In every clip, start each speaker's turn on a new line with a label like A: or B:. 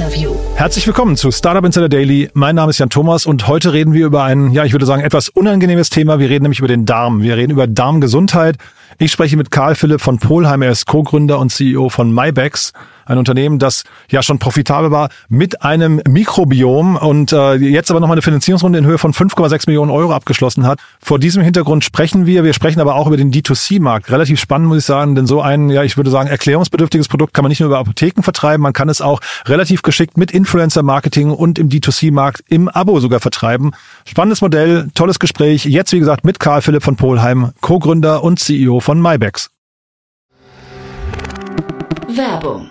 A: Interview.
B: Herzlich willkommen zu Startup Insider Daily. Mein Name ist Jan Thomas und heute reden wir über ein, ja, ich würde sagen, etwas unangenehmes Thema. Wir reden nämlich über den Darm. Wir reden über Darmgesundheit. Ich spreche mit Karl Philipp von Polheim. Er ist Co-Gründer und CEO von MyBags, ein Unternehmen, das ja schon profitabel war mit einem Mikrobiom und äh, jetzt aber nochmal eine Finanzierungsrunde in Höhe von 5,6 Millionen Euro abgeschlossen hat. Vor diesem Hintergrund sprechen wir. Wir sprechen aber auch über den D2C-Markt. Relativ spannend, muss ich sagen, denn so ein, ja, ich würde sagen, erklärungsbedürftiges Produkt kann man nicht nur über Apotheken vertreiben, man kann es auch relativ geschickt mit Influencer-Marketing und im D2C-Markt im Abo sogar vertreiben. Spannendes Modell, tolles Gespräch. Jetzt, wie gesagt, mit Karl Philipp von Polheim, Co-Gründer und CEO von MyBags.
A: Werbung.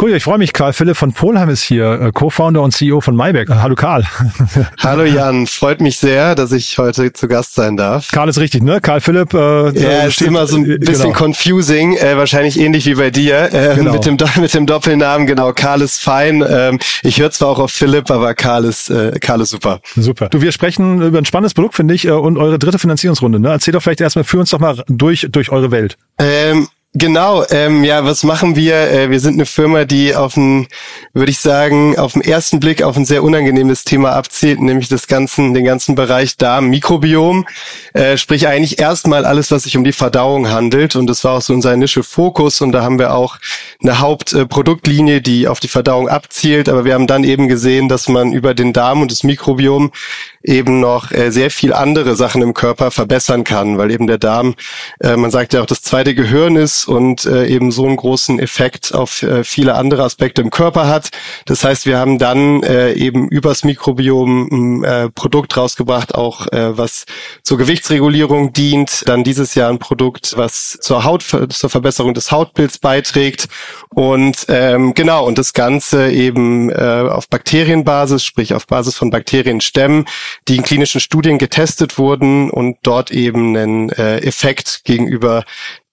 B: Cool, ich freue mich. Karl Philipp von Polheim ist hier, äh, Co-Founder und CEO von MyBag. Hallo Karl.
C: Hallo Jan, freut mich sehr, dass ich heute zu Gast sein darf.
B: Karl ist richtig, ne? Karl Philipp.
C: Äh, ja, ist immer so ein bisschen genau. confusing, äh, wahrscheinlich ähnlich wie bei dir äh, genau. mit dem mit dem Doppelnamen. Genau, Karl ist fein. Ähm, ich höre zwar auch auf Philipp, aber Karl ist äh, Karl ist super.
B: Super. Du, wir sprechen über ein spannendes Produkt, finde ich, äh, und eure dritte Finanzierungsrunde. Ne? Erzähl doch vielleicht erstmal, führ uns doch mal durch durch eure Welt.
C: Ähm, Genau, ähm, ja, was machen wir? Äh, wir sind eine Firma, die auf ein, würde ich sagen, auf den ersten Blick auf ein sehr unangenehmes Thema abzielt, nämlich das ganzen, den ganzen Bereich Darm, Mikrobiom, äh, sprich eigentlich erstmal alles, was sich um die Verdauung handelt. Und das war auch so unser initial Fokus. Und da haben wir auch eine Hauptproduktlinie, äh, die auf die Verdauung abzielt. Aber wir haben dann eben gesehen, dass man über den Darm und das Mikrobiom eben noch äh, sehr viel andere Sachen im Körper verbessern kann, weil eben der Darm, äh, man sagt ja auch, das zweite Gehirn ist und äh, eben so einen großen Effekt auf äh, viele andere Aspekte im Körper hat. Das heißt, wir haben dann äh, eben übers Mikrobiom ein äh, Produkt rausgebracht, auch äh, was zur Gewichtsregulierung dient. Dann dieses Jahr ein Produkt, was zur Haut, zur Verbesserung des Hautbilds beiträgt. Und ähm, genau, und das Ganze eben äh, auf Bakterienbasis, sprich auf Basis von Bakterienstämmen, die in klinischen Studien getestet wurden und dort eben einen äh, Effekt gegenüber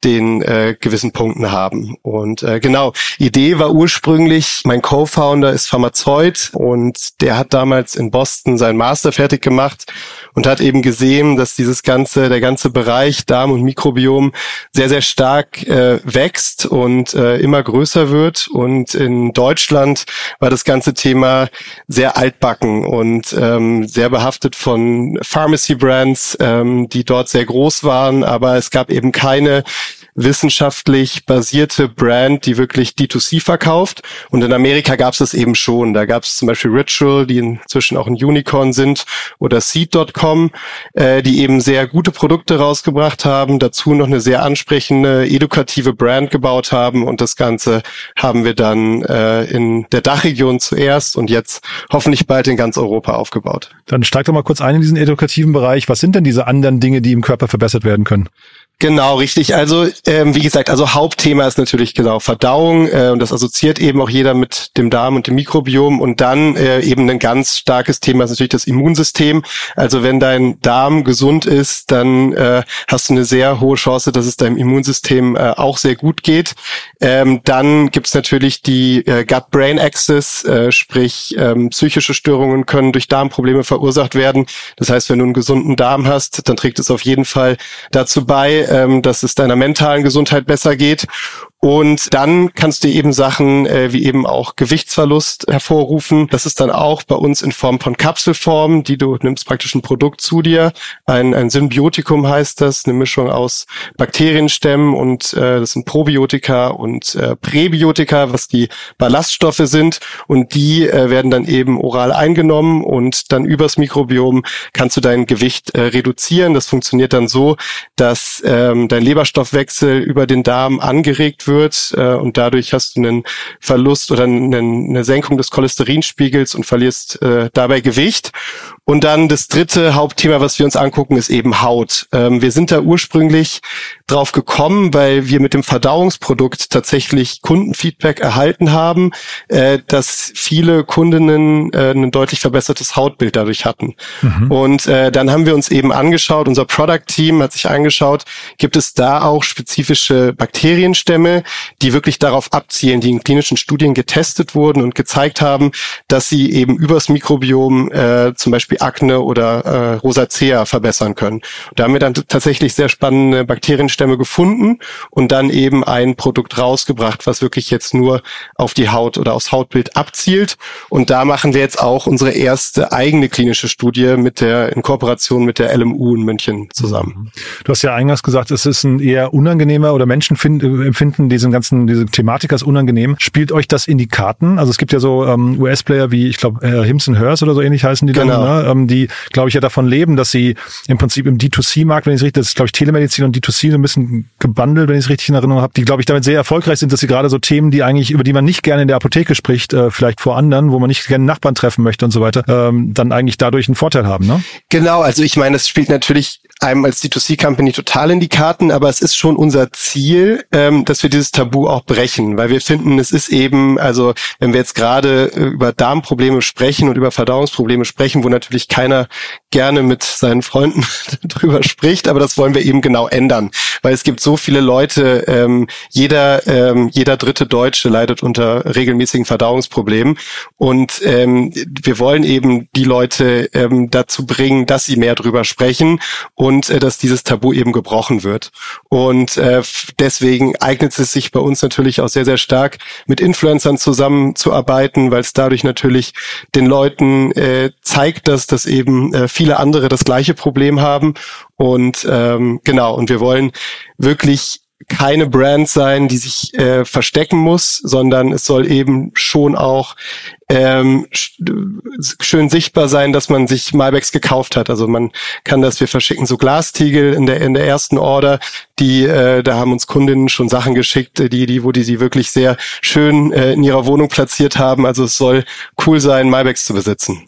C: den äh, gewissen Punkten haben. Und äh, genau, Idee war ursprünglich, mein Co-Founder ist Pharmazeut und der hat damals in Boston seinen Master fertig gemacht und hat eben gesehen, dass dieses ganze, der ganze Bereich Darm und Mikrobiom sehr, sehr stark äh, wächst und äh, immer größer wird. Und in Deutschland war das ganze Thema sehr altbacken und ähm, sehr behaftet von Pharmacy Brands, ähm, die dort sehr groß waren, aber es gab eben keine wissenschaftlich basierte Brand, die wirklich D2C verkauft. Und in Amerika gab es das eben schon. Da gab es zum Beispiel Ritual, die inzwischen auch ein Unicorn sind, oder Seed.com, äh, die eben sehr gute Produkte rausgebracht haben, dazu noch eine sehr ansprechende, edukative Brand gebaut haben. Und das Ganze haben wir dann äh, in der Dachregion zuerst und jetzt hoffentlich bald in ganz Europa aufgebaut.
B: Dann steig doch mal kurz ein in diesen edukativen Bereich. Was sind denn diese anderen Dinge, die im Körper verbessert werden können?
C: Genau, richtig. Also ähm, wie gesagt, also Hauptthema ist natürlich genau Verdauung äh, und das assoziiert eben auch jeder mit dem Darm und dem Mikrobiom und dann äh, eben ein ganz starkes Thema ist natürlich das Immunsystem. Also wenn dein Darm gesund ist, dann äh, hast du eine sehr hohe Chance, dass es deinem Immunsystem äh, auch sehr gut geht. Ähm, dann gibt's natürlich die äh, Gut-Brain-Axis, äh, sprich ähm, psychische Störungen können durch Darmprobleme verursacht werden. Das heißt, wenn du einen gesunden Darm hast, dann trägt es auf jeden Fall dazu bei, ähm, dass es deiner mentalen Gesundheit besser geht. Und dann kannst du eben Sachen äh, wie eben auch Gewichtsverlust hervorrufen. Das ist dann auch bei uns in Form von Kapselformen, die du nimmst praktisch ein Produkt zu dir. Ein, ein Symbiotikum heißt das, eine Mischung aus Bakterienstämmen und äh, das sind Probiotika und äh, Präbiotika, was die Ballaststoffe sind. Und die äh, werden dann eben oral eingenommen und dann übers Mikrobiom kannst du dein Gewicht äh, reduzieren. Das funktioniert dann so, dass ähm, dein Leberstoffwechsel über den Darm angeregt wird äh, und dadurch hast du einen Verlust oder eine, eine Senkung des Cholesterinspiegels und verlierst äh, dabei Gewicht. Und dann das dritte Hauptthema, was wir uns angucken, ist eben Haut. Ähm, wir sind da ursprünglich drauf gekommen, weil wir mit dem Verdauungsprodukt tatsächlich Kundenfeedback erhalten haben, äh, dass viele Kundinnen äh, ein deutlich verbessertes Hautbild dadurch hatten. Mhm. Und äh, dann haben wir uns eben angeschaut, unser Product-Team hat sich angeschaut, gibt es da auch spezifische Bakterienstämme, die wirklich darauf abzielen, die in klinischen Studien getestet wurden und gezeigt haben, dass sie eben übers Mikrobiom äh, zum Beispiel Akne oder äh, Rosacea verbessern können. Und da haben wir dann tatsächlich sehr spannende Bakterienstämme gefunden und dann eben ein Produkt rausgebracht, was wirklich jetzt nur auf die Haut oder aufs Hautbild abzielt. Und da machen wir jetzt auch unsere erste eigene klinische Studie mit der in Kooperation mit der LMU in München zusammen.
B: Du hast ja eingangs gesagt, es ist ein eher unangenehmer oder Menschen find, empfinden diesen ganzen diese Thematik als unangenehm. Spielt euch das in die Karten? Also es gibt ja so ähm, US-Player wie ich glaube äh, Hims Hers oder so ähnlich heißen die genau. dann, ne? Ähm, die glaube ich ja davon leben, dass sie im Prinzip im D2C-Markt, wenn ich es richtig, das ist glaube ich Telemedizin und D2C so ein bisschen gebundelt, wenn ich es richtig in Erinnerung habe, die glaube ich damit sehr erfolgreich sind, dass sie gerade so Themen, die eigentlich über die man nicht gerne in der Apotheke spricht, äh, vielleicht vor anderen, wo man nicht gerne Nachbarn treffen möchte und so weiter, ähm, dann eigentlich dadurch einen Vorteil haben, ne?
C: Genau, also ich meine, es spielt natürlich einem als D2C-Company total in die Karten, aber es ist schon unser Ziel, ähm, dass wir dieses Tabu auch brechen, weil wir finden, es ist eben, also wenn wir jetzt gerade äh, über Darmprobleme sprechen und über Verdauungsprobleme sprechen, wo natürlich keiner gerne mit seinen Freunden drüber spricht, aber das wollen wir eben genau ändern, weil es gibt so viele Leute, ähm, jeder, ähm, jeder dritte Deutsche leidet unter regelmäßigen Verdauungsproblemen und ähm, wir wollen eben die Leute ähm, dazu bringen, dass sie mehr drüber sprechen und äh, dass dieses Tabu eben gebrochen wird. Und äh, deswegen eignet es sich bei uns natürlich auch sehr, sehr stark, mit Influencern zusammenzuarbeiten, weil es dadurch natürlich den Leuten äh, zeigt, dass das eben äh, viele andere das gleiche Problem haben. Und ähm, genau, und wir wollen wirklich keine Brand sein, die sich äh, verstecken muss, sondern es soll eben schon auch ähm, schön sichtbar sein, dass man sich Malbecs gekauft hat. Also man kann das, wir verschicken so Glastiegel in der in der ersten Order, die äh, da haben uns Kundinnen schon Sachen geschickt, die die wo die sie wirklich sehr schön äh, in ihrer Wohnung platziert haben. Also es soll cool sein, Malbecs zu besitzen.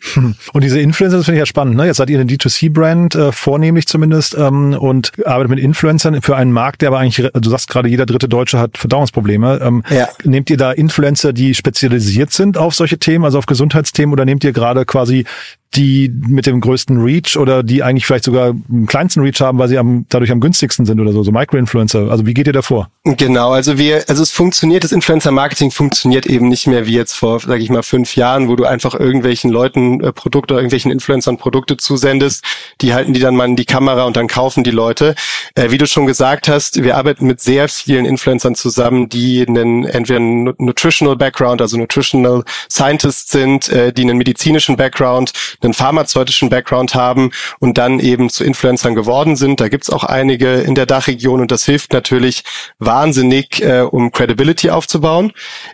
B: Und diese Influencer, das finde ich ja spannend. Ne? Jetzt seid ihr eine D2C-Brand äh, vornehmlich zumindest ähm, und arbeitet mit Influencern für einen Markt, der aber eigentlich, du sagst gerade, jeder dritte Deutsche hat Verdauungsprobleme. Ähm, ja. Nehmt ihr da Influencer, die spezialisiert sind auf solche Themen? Themen, also auf Gesundheitsthemen, oder nehmt ihr gerade quasi die mit dem größten Reach oder die eigentlich vielleicht sogar den kleinsten Reach haben, weil sie am, dadurch am günstigsten sind oder so, so Micro-Influencer. Also wie geht ihr davor?
C: Genau, also wir, also es funktioniert, das Influencer-Marketing funktioniert eben nicht mehr wie jetzt vor, sage ich mal, fünf Jahren, wo du einfach irgendwelchen Leuten äh, Produkte oder irgendwelchen Influencern Produkte zusendest, die halten die dann mal in die Kamera und dann kaufen die Leute. Äh, wie du schon gesagt hast, wir arbeiten mit sehr vielen Influencern zusammen, die einen entweder einen Nutritional Background, also Nutritional Scientists sind, äh, die einen medizinischen Background, einen pharmazeutischen Background haben und dann eben zu Influencern geworden sind. Da gibt's auch einige in der Dachregion und das hilft natürlich wahnsinnig, äh, um Credibility aufzubauen.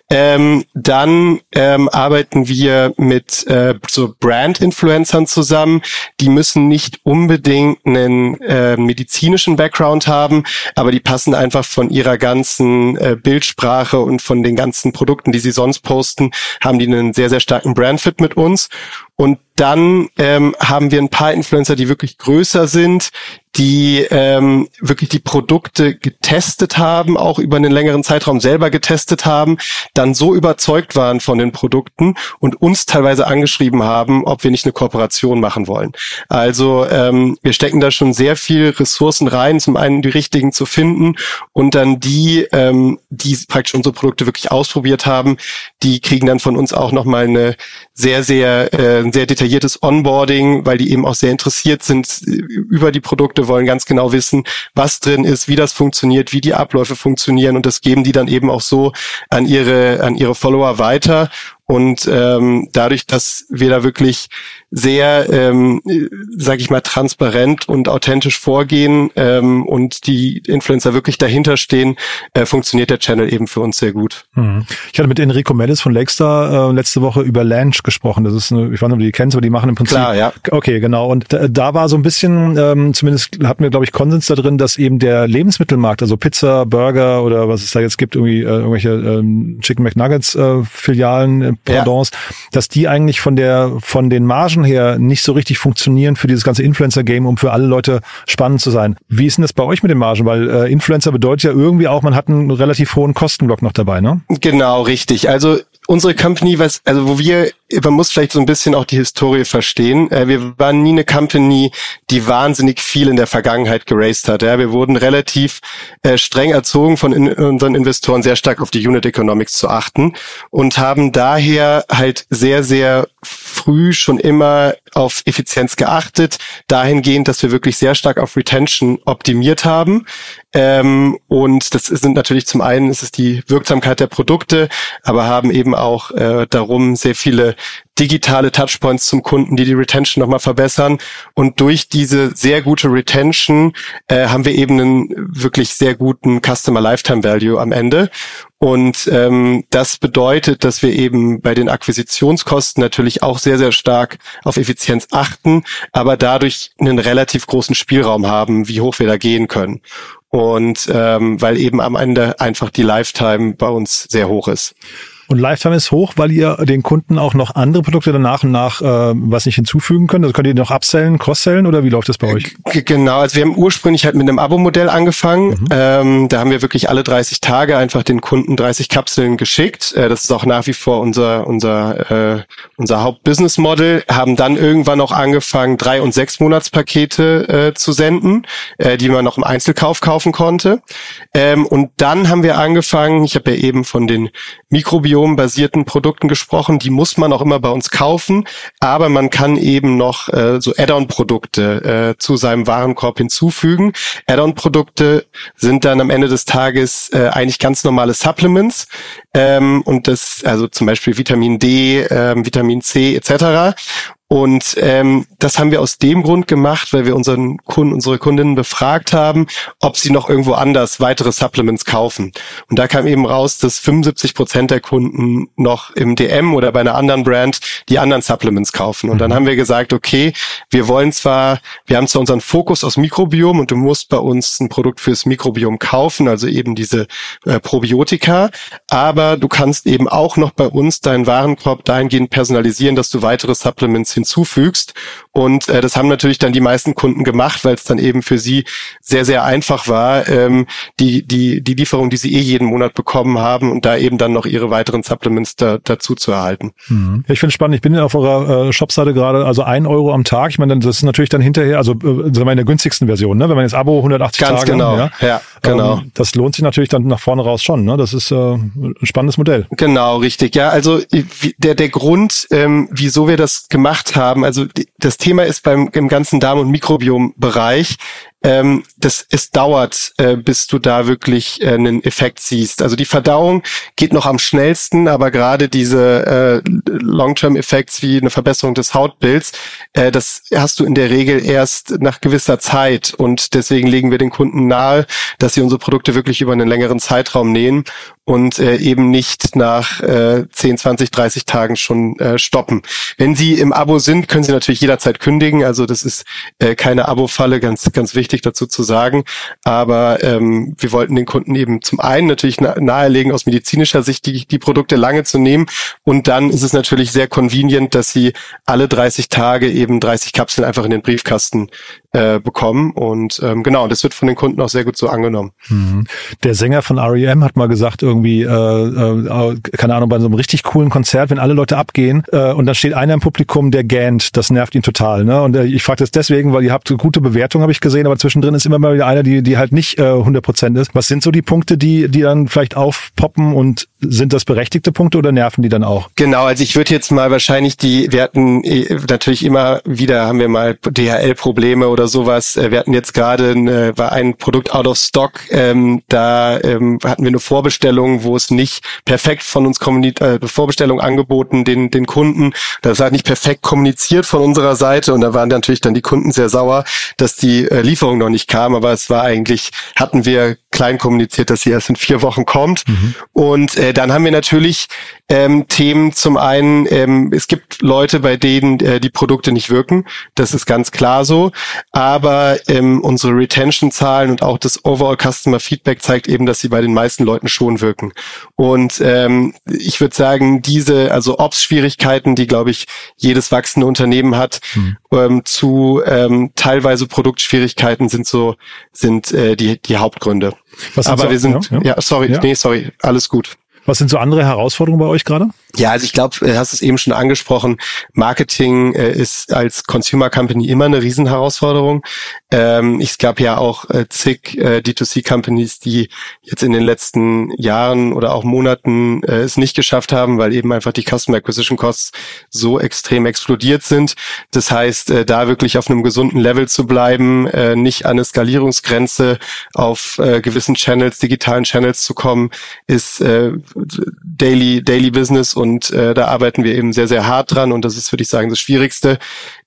C: Ähm, dann ähm, arbeiten wir mit äh, so Brand-Influencern zusammen. Die müssen nicht unbedingt einen äh, medizinischen Background haben, aber die passen einfach von ihrer ganzen äh, Bildsprache und von den ganzen Produkten, die sie sonst posten, haben die einen sehr, sehr starken Brandfit mit uns. Und dann ähm, haben wir ein paar Influencer, die wirklich größer sind, die ähm, wirklich die Produkte getestet haben, auch über einen längeren Zeitraum selber getestet haben, dann so überzeugt waren von den Produkten und uns teilweise angeschrieben haben, ob wir nicht eine Kooperation machen wollen. Also ähm, wir stecken da schon sehr viel Ressourcen rein, zum einen die richtigen zu finden und dann die, ähm, die praktisch unsere Produkte wirklich ausprobiert haben, die kriegen dann von uns auch nochmal eine sehr, sehr, äh, sehr detailliertes Onboarding, weil die eben auch sehr interessiert sind über die Produkte, Wir wollen ganz genau wissen, was drin ist, wie das funktioniert, wie die Abläufe funktionieren und das geben die dann eben auch so an ihre, an ihre Follower weiter. Und ähm, dadurch, dass wir da wirklich sehr, ähm, sage ich mal, transparent und authentisch vorgehen ähm, und die Influencer wirklich dahinter stehen, äh, funktioniert der Channel eben für uns sehr gut.
B: Mhm. Ich hatte mit Enrico Mellis von Lakestar äh, letzte Woche über Lanch gesprochen. Das ist, eine, ich weiß nicht, ob du die kennst, aber die machen im Prinzip.
C: Klar, ja.
B: Okay, genau. Und da, da war so ein bisschen, ähm, zumindest hatten wir, glaube ich, Konsens da drin, dass eben der Lebensmittelmarkt, also Pizza, Burger oder was es da jetzt gibt, irgendwie äh, irgendwelche ähm, Chicken McNuggets äh, Äh, Pendants, ja. dass die eigentlich von der von den Margen her nicht so richtig funktionieren für dieses ganze Influencer-Game, um für alle Leute spannend zu sein. Wie ist denn das bei euch mit den Margen? Weil äh, Influencer bedeutet ja irgendwie auch, man hat einen relativ hohen Kostenblock noch dabei, ne?
C: Genau, richtig. Also unsere Company, was, also wo wir, man muss vielleicht so ein bisschen auch die Historie verstehen. Äh, wir waren nie eine Company, die wahnsinnig viel in der Vergangenheit geraced hat. Wir wurden relativ äh, streng erzogen von unseren Investoren, sehr stark auf die Unit Economics zu achten und haben daher halt sehr, sehr früh schon immer auf Effizienz geachtet, dahingehend, dass wir wirklich sehr stark auf Retention optimiert haben. Ähm, und das sind natürlich zum einen ist es die Wirksamkeit der Produkte, aber haben eben auch äh, darum sehr viele digitale Touchpoints zum Kunden, die die Retention nochmal verbessern. Und durch diese sehr gute Retention äh, haben wir eben einen wirklich sehr guten Customer Lifetime Value am Ende. Und ähm, das bedeutet, dass wir eben bei den Akquisitionskosten natürlich auch sehr, sehr stark auf Effizienz achten, aber dadurch einen relativ großen Spielraum haben, wie hoch wir da gehen können. Und ähm, weil eben am Ende einfach die Lifetime bei uns sehr hoch ist.
B: Und Lifetime ist hoch, weil ihr den Kunden auch noch andere Produkte dann nach und nach äh, was nicht hinzufügen könnt. Also könnt ihr noch upsellen, cross-sellen oder wie läuft das bei euch?
C: G genau, also wir haben ursprünglich halt mit einem Abo-Modell angefangen. Mhm. Ähm, da haben wir wirklich alle 30 Tage einfach den Kunden 30 Kapseln geschickt. Äh, das ist auch nach wie vor unser unser äh, unser Hauptbusiness-Model. Haben dann irgendwann auch angefangen, drei und sechs Monatspakete äh, zu senden, äh, die man noch im Einzelkauf kaufen konnte. Ähm, und dann haben wir angefangen. Ich habe ja eben von den Mikrobiom-basierten Produkten gesprochen. Die muss man auch immer bei uns kaufen, aber man kann eben noch äh, so Add-on-Produkte äh, zu seinem Warenkorb hinzufügen. Add-on-Produkte sind dann am Ende des Tages äh, eigentlich ganz normale Supplements ähm, und das also zum Beispiel Vitamin D, äh, Vitamin C etc. Und ähm, das haben wir aus dem Grund gemacht, weil wir unseren Kunden, unsere Kundinnen befragt haben, ob sie noch irgendwo anders weitere Supplements kaufen. Und da kam eben raus, dass 75 Prozent der Kunden noch im DM oder bei einer anderen Brand die anderen Supplements kaufen. Und dann mhm. haben wir gesagt, okay, wir wollen zwar, wir haben zwar unseren Fokus aus Mikrobiom und du musst bei uns ein Produkt fürs Mikrobiom kaufen, also eben diese äh, Probiotika, aber du kannst eben auch noch bei uns deinen Warenkorb dahingehend personalisieren, dass du weitere Supplements hinzufügst. Und äh, das haben natürlich dann die meisten Kunden gemacht, weil es dann eben für sie sehr, sehr einfach war, ähm, die, die, die Lieferung, die sie eh jeden Monat bekommen haben und da eben dann noch ihre weiteren Supplements da, dazu zu erhalten.
B: Mhm. Ich finde spannend. Ich bin auf eurer äh, Shopseite gerade, also ein Euro am Tag. Ich meine, das ist natürlich dann hinterher, also äh, sagen wir in der günstigsten Version, ne? wenn man jetzt Abo 180
C: Ganz
B: Tage.
C: genau, ja, ja genau.
B: Ähm, das lohnt sich natürlich dann nach vorne raus schon. Ne? Das ist äh, ein spannendes Modell.
C: Genau, richtig. Ja, also der, der Grund, ähm, wieso wir das gemacht haben, also das Thema ist beim im ganzen Darm- und Mikrobiom-Bereich, ähm, das es dauert, äh, bis du da wirklich äh, einen Effekt siehst. Also die Verdauung geht noch am schnellsten, aber gerade diese äh, Long-Term-Effekts wie eine Verbesserung des Hautbilds, äh, das hast du in der Regel erst nach gewisser Zeit und deswegen legen wir den Kunden nahe, dass sie unsere Produkte wirklich über einen längeren Zeitraum nehmen und äh, eben nicht nach äh, 10, 20, 30 Tagen schon äh, stoppen. Wenn Sie im Abo sind, können Sie natürlich jederzeit kündigen. Also das ist äh, keine Abo-Falle, ganz, ganz wichtig dazu zu sagen. Aber ähm, wir wollten den Kunden eben zum einen natürlich nahelegen, aus medizinischer Sicht die, die Produkte lange zu nehmen. Und dann ist es natürlich sehr convenient, dass Sie alle 30 Tage eben 30 Kapseln einfach in den Briefkasten äh, bekommen. Und ähm, genau, das wird von den Kunden auch sehr gut so angenommen.
B: Mhm. Der Sänger von REM hat mal gesagt, irgendwie, äh, äh, keine Ahnung, bei so einem richtig coolen Konzert, wenn alle Leute abgehen äh, und dann steht einer im Publikum, der gähnt, das nervt ihn total. Ne? Und äh, ich frage das deswegen, weil ihr habt gute Bewertungen, habe ich gesehen, aber zwischendrin ist immer mal wieder einer, die, die halt nicht äh, 100% ist. Was sind so die Punkte, die, die dann vielleicht aufpoppen und sind das berechtigte Punkte oder nerven die dann auch?
C: Genau, also ich würde jetzt mal wahrscheinlich die, wir hatten äh, natürlich immer wieder, haben wir mal DHL-Probleme oder oder sowas. Äh, wir hatten jetzt gerade äh, war ein Produkt out of stock. Ähm, da ähm, hatten wir eine Vorbestellung, wo es nicht perfekt von uns kommuniziert, äh, Vorbestellung angeboten den den Kunden. Das hat nicht perfekt kommuniziert von unserer Seite und da waren natürlich dann die Kunden sehr sauer, dass die äh, Lieferung noch nicht kam. Aber es war eigentlich hatten wir klein kommuniziert, dass sie erst in vier Wochen kommt. Mhm. Und äh, dann haben wir natürlich ähm, Themen. Zum einen, ähm, es gibt Leute, bei denen äh, die Produkte nicht wirken. Das ist ganz klar so. Aber ähm, unsere Retention-Zahlen und auch das Overall Customer Feedback zeigt eben, dass sie bei den meisten Leuten schon wirken. Und ähm, ich würde sagen, diese, also Ops-Schwierigkeiten, die, glaube ich, jedes wachsende Unternehmen hat, hm. ähm, zu ähm, teilweise Produktschwierigkeiten sind so, sind äh, die, die Hauptgründe. Aber so, wir sind, ja, ja. ja sorry, ja. nee, sorry, alles gut.
B: Was sind so andere Herausforderungen bei euch gerade?
C: Ja, also ich glaube, du hast es eben schon angesprochen. Marketing äh, ist als Consumer Company immer eine Riesenherausforderung. Ähm, es gab ja auch äh, zig äh, D2C-Companies, die jetzt in den letzten Jahren oder auch Monaten äh, es nicht geschafft haben, weil eben einfach die Customer Acquisition Costs so extrem explodiert sind. Das heißt, äh, da wirklich auf einem gesunden Level zu bleiben, äh, nicht an eine Skalierungsgrenze auf äh, gewissen Channels, digitalen Channels zu kommen, ist äh, Daily, Daily Business äh, da arbeiten wir eben sehr, sehr hart dran und das ist, würde ich sagen, das Schwierigste.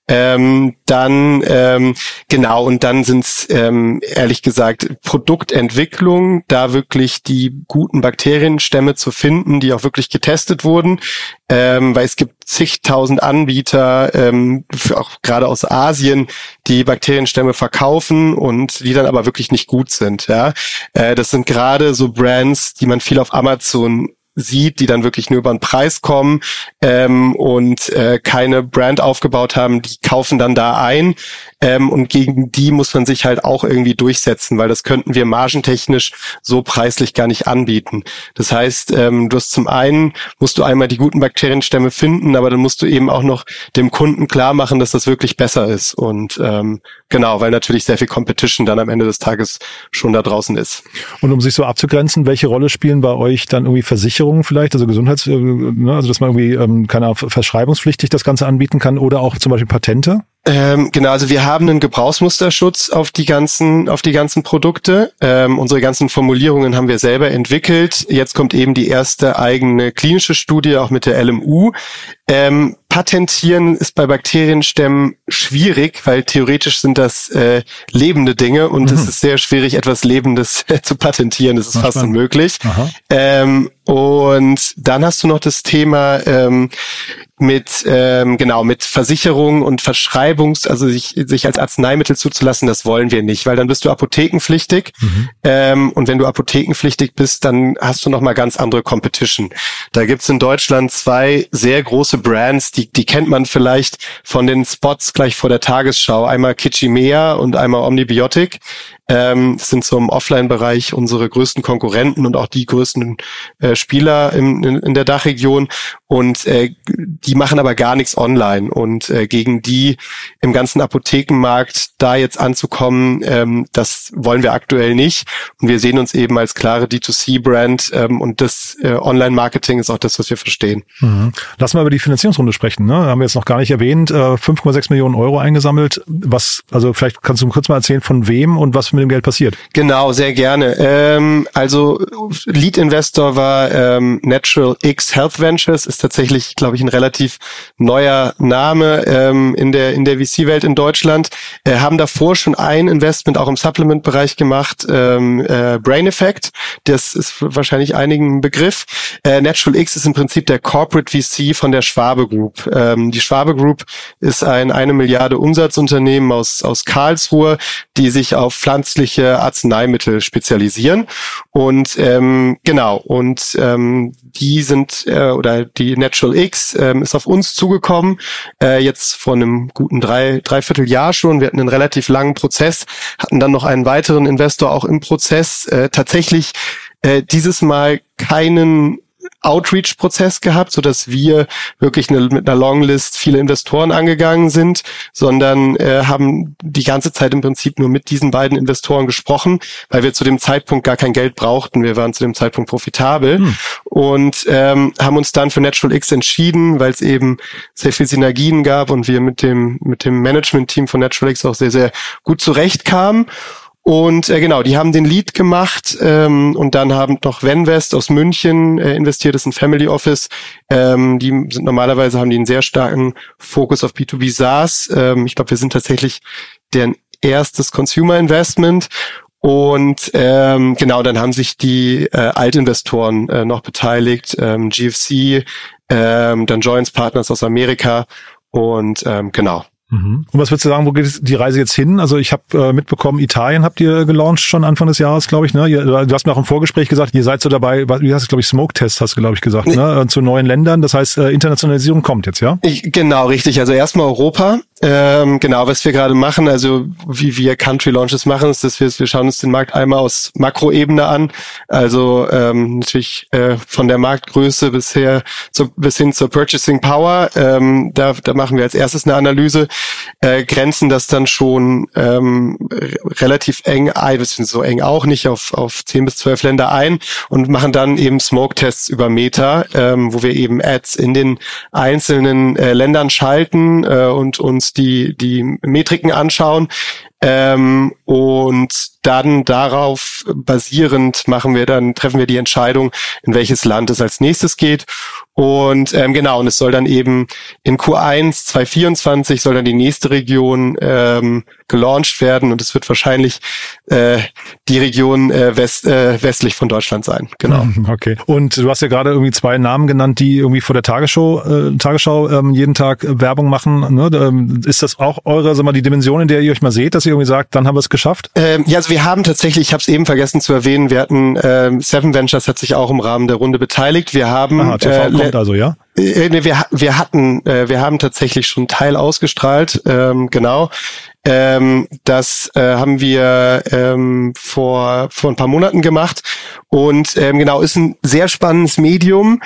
C: Ähm, dann ähm, genau und dann sind es ähm, ehrlich gesagt Produktentwicklung, da wirklich die guten Bakterienstämme zu finden, die auch wirklich getestet wurden, ähm, weil es gibt zigtausend Anbieter, ähm, auch gerade aus Asien, die Bakterienstämme verkaufen und die dann aber wirklich nicht gut sind. Ja, äh, das sind gerade so Brands, die man viel auf Amazon sieht, die dann wirklich nur über den Preis kommen ähm, und äh, keine Brand aufgebaut haben, die kaufen dann da ein ähm, und gegen die muss man sich halt auch irgendwie durchsetzen, weil das könnten wir margentechnisch so preislich gar nicht anbieten. Das heißt, ähm, du hast zum einen musst du einmal die guten Bakterienstämme finden, aber dann musst du eben auch noch dem Kunden klar machen, dass das wirklich besser ist und ähm, genau, weil natürlich sehr viel Competition dann am Ende des Tages schon da draußen ist.
B: Und um sich so abzugrenzen, welche Rolle spielen bei euch dann irgendwie Versicherungen Versicherungen vielleicht, also Gesundheits, äh, ne, also dass man irgendwie ähm, keine Ahnung, verschreibungspflichtig das Ganze anbieten kann oder auch zum Beispiel Patente?
C: Ähm, genau, also wir haben einen Gebrauchsmusterschutz auf die ganzen, auf die ganzen Produkte. Ähm, unsere ganzen Formulierungen haben wir selber entwickelt. Jetzt kommt eben die erste eigene klinische Studie auch mit der LMU. Ähm, patentieren ist bei Bakterienstämmen schwierig, weil theoretisch sind das äh, lebende Dinge und mhm. es ist sehr schwierig, etwas Lebendes zu patentieren. Das ist Ach, fast spannend. unmöglich. Ähm, und dann hast du noch das Thema ähm, mit ähm, genau mit Versicherung und Verschreibungs, also sich, sich als Arzneimittel zuzulassen, das wollen wir nicht, weil dann bist du apothekenpflichtig mhm. ähm, und wenn du apothekenpflichtig bist, dann hast du noch mal ganz andere Competition. Da gibt's in Deutschland zwei sehr große Brands, die die kennt man vielleicht von den Spots gleich vor der Tagesschau, einmal Kitchimea und einmal Omnibiotic ähm, sind so im Offline-Bereich unsere größten Konkurrenten und auch die größten äh, Spieler im, in, in der Dachregion. Und äh, die machen aber gar nichts online. Und äh, gegen die im ganzen Apothekenmarkt da jetzt anzukommen, ähm, das wollen wir aktuell nicht. Und wir sehen uns eben als klare D2C-Brand ähm, und das äh, Online-Marketing ist auch das, was wir verstehen.
B: Mhm. Lass mal über die Finanzierungsrunde sprechen. Ne? Haben wir jetzt noch gar nicht erwähnt. Äh, 5,6 Millionen Euro eingesammelt. Was, also vielleicht kannst du kurz mal erzählen, von wem und was mit dem Geld passiert.
C: Genau, sehr gerne. Ähm, also Lead Investor war ähm, Natural X Health Ventures, ist tatsächlich, glaube ich, ein relativ neuer Name ähm, in der in der VC-Welt in Deutschland. Äh, haben davor schon ein Investment auch im Supplement-Bereich gemacht, ähm, äh, Brain Effect. Das ist wahrscheinlich einigen Begriff. Äh, Natural X ist im Prinzip der Corporate VC von der Schwabe Group. Ähm, die Schwabe Group ist ein eine Milliarde Umsatzunternehmen aus aus Karlsruhe, die sich auf Pflanzen pflanzliche Arzneimittel spezialisieren. Und ähm, genau, und ähm, die sind, äh, oder die Natural X ähm, ist auf uns zugekommen, äh, jetzt vor einem guten drei, dreiviertel schon. Wir hatten einen relativ langen Prozess, hatten dann noch einen weiteren Investor auch im Prozess. Äh, tatsächlich äh, dieses Mal keinen Outreach-Prozess gehabt, so dass wir wirklich eine, mit einer Longlist viele Investoren angegangen sind, sondern äh, haben die ganze Zeit im Prinzip nur mit diesen beiden Investoren gesprochen, weil wir zu dem Zeitpunkt gar kein Geld brauchten. Wir waren zu dem Zeitpunkt profitabel hm. und ähm, haben uns dann für Natural X entschieden, weil es eben sehr viel Synergien gab und wir mit dem mit dem Management-Team von Natural X auch sehr sehr gut zurechtkamen. Und äh, genau, die haben den Lead gemacht ähm, und dann haben noch Venvest aus München äh, investiert, das ist ein Family Office. Ähm, die sind normalerweise haben die einen sehr starken Fokus auf B2B SaaS. Ähm, ich glaube, wir sind tatsächlich deren erstes Consumer Investment und ähm, genau, dann haben sich die äh, Altinvestoren äh, noch beteiligt, ähm, GFC, ähm, dann Joins Partners aus Amerika und ähm, genau.
B: Mhm. Und was würdest du sagen, wo geht die Reise jetzt hin? Also ich habe äh, mitbekommen, Italien habt ihr gelauncht schon Anfang des Jahres, glaube ich. Ne? Ihr, du hast mir auch im Vorgespräch gesagt, ihr seid so dabei, wie heißt es, glaube ich, Smoke-Test hast du, glaube ich, gesagt, ne? zu neuen Ländern. Das heißt, äh, Internationalisierung kommt jetzt, ja?
C: Ich, genau, richtig. Also erstmal Europa. Ähm, genau, was wir gerade machen, also wie wir Country Launches machen, ist, dass wir, wir schauen uns den Markt einmal aus Makroebene an. Also ähm, natürlich äh, von der Marktgröße bisher zu, bis hin zur Purchasing Power. Ähm, da, da machen wir als erstes eine Analyse äh, grenzen das dann schon ähm, relativ eng ein, beziehungsweise so eng auch nicht, auf, auf 10 bis 12 Länder ein und machen dann eben Smoke-Tests über Meta, ähm, wo wir eben Ads in den einzelnen äh, Ländern schalten äh, und uns die, die Metriken anschauen. Ähm, und dann darauf basierend machen wir dann, treffen wir die Entscheidung, in welches Land es als nächstes geht. Und ähm, genau, und es soll dann eben in Q1 2024 soll dann die nächste Region ähm, gelauncht werden und es wird wahrscheinlich äh, die Region äh, west, äh, westlich von Deutschland sein. Genau.
B: Okay. Und du hast ja gerade irgendwie zwei Namen genannt, die irgendwie vor der Tagesschau, äh, Tagesschau ähm, jeden Tag Werbung machen. Ne? Ähm, ist das auch eure, sag mal, die Dimension, in der ihr euch mal seht, dass ihr irgendwie sagt, dann haben wir es geschafft?
C: Ähm, ja, also wir haben tatsächlich, ich habe es eben vergessen zu erwähnen, wir hatten ähm, Seven Ventures hat sich auch im Rahmen der Runde beteiligt. Wir haben
B: Aha, TV äh, kommt also, ja?
C: Äh, nee, wir, wir hatten, äh, wir haben tatsächlich schon Teil ausgestrahlt, ähm, genau. Ähm, das äh, haben wir ähm, vor, vor ein paar Monaten gemacht und ähm, genau ist ein sehr spannendes Medium.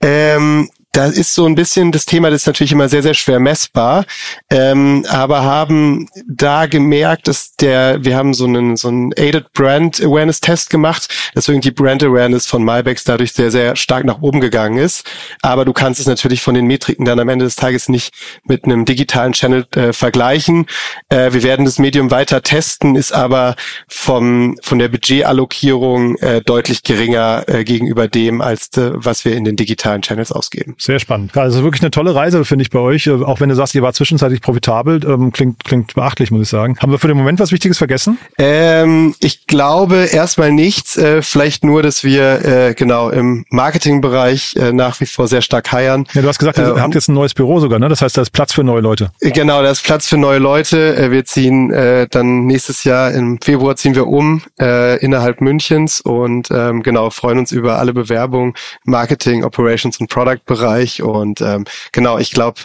C: Ähm, da ist so ein bisschen das Thema, das ist natürlich immer sehr, sehr schwer messbar, ähm, aber haben da gemerkt, dass der, wir haben so einen, so einen Aided Brand Awareness Test gemacht, dass irgendwie Brand Awareness von MyBags dadurch sehr, sehr stark nach oben gegangen ist. Aber du kannst es natürlich von den Metriken dann am Ende des Tages nicht mit einem digitalen Channel äh, vergleichen. Äh, wir werden das Medium weiter testen, ist aber vom, von der Budgetallokierung äh, deutlich geringer äh, gegenüber dem, als de, was wir in den digitalen Channels ausgeben.
B: Sehr spannend. Also wirklich eine tolle Reise, finde ich bei euch. Äh, auch wenn du sagst, ihr war zwischenzeitlich profitabel, ähm, klingt, klingt beachtlich, muss ich sagen. Haben wir für den Moment was Wichtiges vergessen?
C: Ähm, ich glaube erstmal nichts. Äh, vielleicht nur, dass wir äh, genau im Marketingbereich äh, nach wie vor sehr stark heiern.
B: Ja, du hast gesagt, ihr äh, habt jetzt ein neues Büro sogar, ne? Das heißt, da ist Platz für neue Leute.
C: Äh, genau, da ist Platz für neue Leute. Äh, wir ziehen äh, dann nächstes Jahr im Februar ziehen wir um äh, innerhalb Münchens und ähm, genau freuen uns über alle Bewerbungen, Marketing, Operations und Product Bereich Bereich. Und ähm, genau, ich glaube,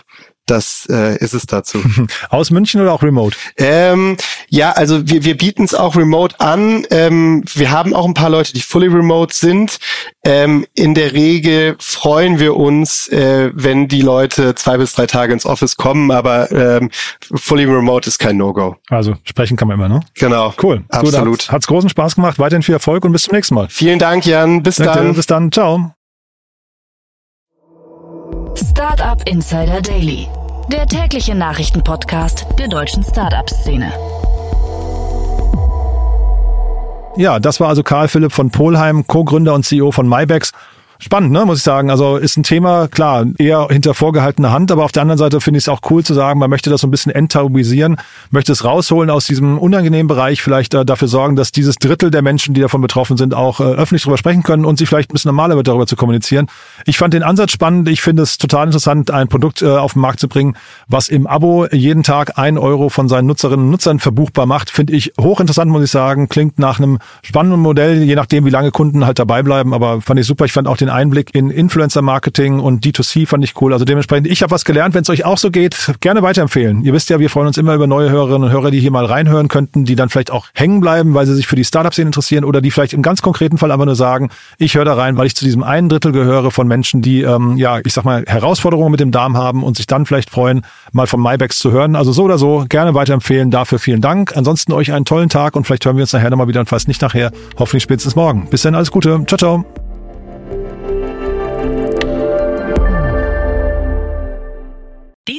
C: das äh, ist es dazu.
B: Aus München oder auch remote?
C: Ähm, ja, also wir, wir bieten es auch remote an. Ähm, wir haben auch ein paar Leute, die fully remote sind. Ähm, in der Regel freuen wir uns, äh, wenn die Leute zwei bis drei Tage ins Office kommen, aber ähm, fully remote ist kein No-Go.
B: Also sprechen kann man immer, ne?
C: Genau.
B: Cool.
C: Absolut.
B: Hat, hat's großen Spaß gemacht. Weiterhin viel Erfolg und bis zum nächsten Mal.
C: Vielen Dank, Jan. Bis
B: Danke,
C: dann.
B: Bis dann. Ciao.
A: Startup Insider Daily, der tägliche Nachrichtenpodcast der deutschen Startup-Szene.
B: Ja, das war also Karl Philipp von Polheim, Co-Gründer und CEO von MyBags spannend, ne, muss ich sagen. Also ist ein Thema, klar, eher hinter vorgehaltener Hand, aber auf der anderen Seite finde ich es auch cool zu sagen, man möchte das so ein bisschen enttabuisieren, möchte es rausholen aus diesem unangenehmen Bereich, vielleicht äh, dafür sorgen, dass dieses Drittel der Menschen, die davon betroffen sind, auch äh, öffentlich darüber sprechen können und sich vielleicht ein bisschen normaler wird, darüber zu kommunizieren. Ich fand den Ansatz spannend. Ich finde es total interessant, ein Produkt äh, auf den Markt zu bringen, was im Abo jeden Tag ein Euro von seinen Nutzerinnen und Nutzern verbuchbar macht. Finde ich hochinteressant, muss ich sagen. Klingt nach einem spannenden Modell, je nachdem, wie lange Kunden halt dabei bleiben. Aber fand ich super. Ich fand auch den Einblick in Influencer-Marketing und D2C fand ich cool. Also dementsprechend, ich habe was gelernt. Wenn es euch auch so geht, gerne weiterempfehlen. Ihr wisst ja, wir freuen uns immer über neue Hörerinnen und Hörer, die hier mal reinhören könnten, die dann vielleicht auch hängen bleiben, weil sie sich für die Startup-Szene interessieren oder die vielleicht im ganz konkreten Fall aber nur sagen, ich höre da rein, weil ich zu diesem einen Drittel gehöre von Menschen, die, ähm, ja, ich sag mal, Herausforderungen mit dem Darm haben und sich dann vielleicht freuen, mal von MyBacks zu hören. Also so oder so, gerne weiterempfehlen. Dafür vielen Dank. Ansonsten euch einen tollen Tag und vielleicht hören wir uns nachher nochmal wieder und falls nicht nachher, hoffentlich spätestens morgen. Bis dann, alles Gute. Ciao, ciao.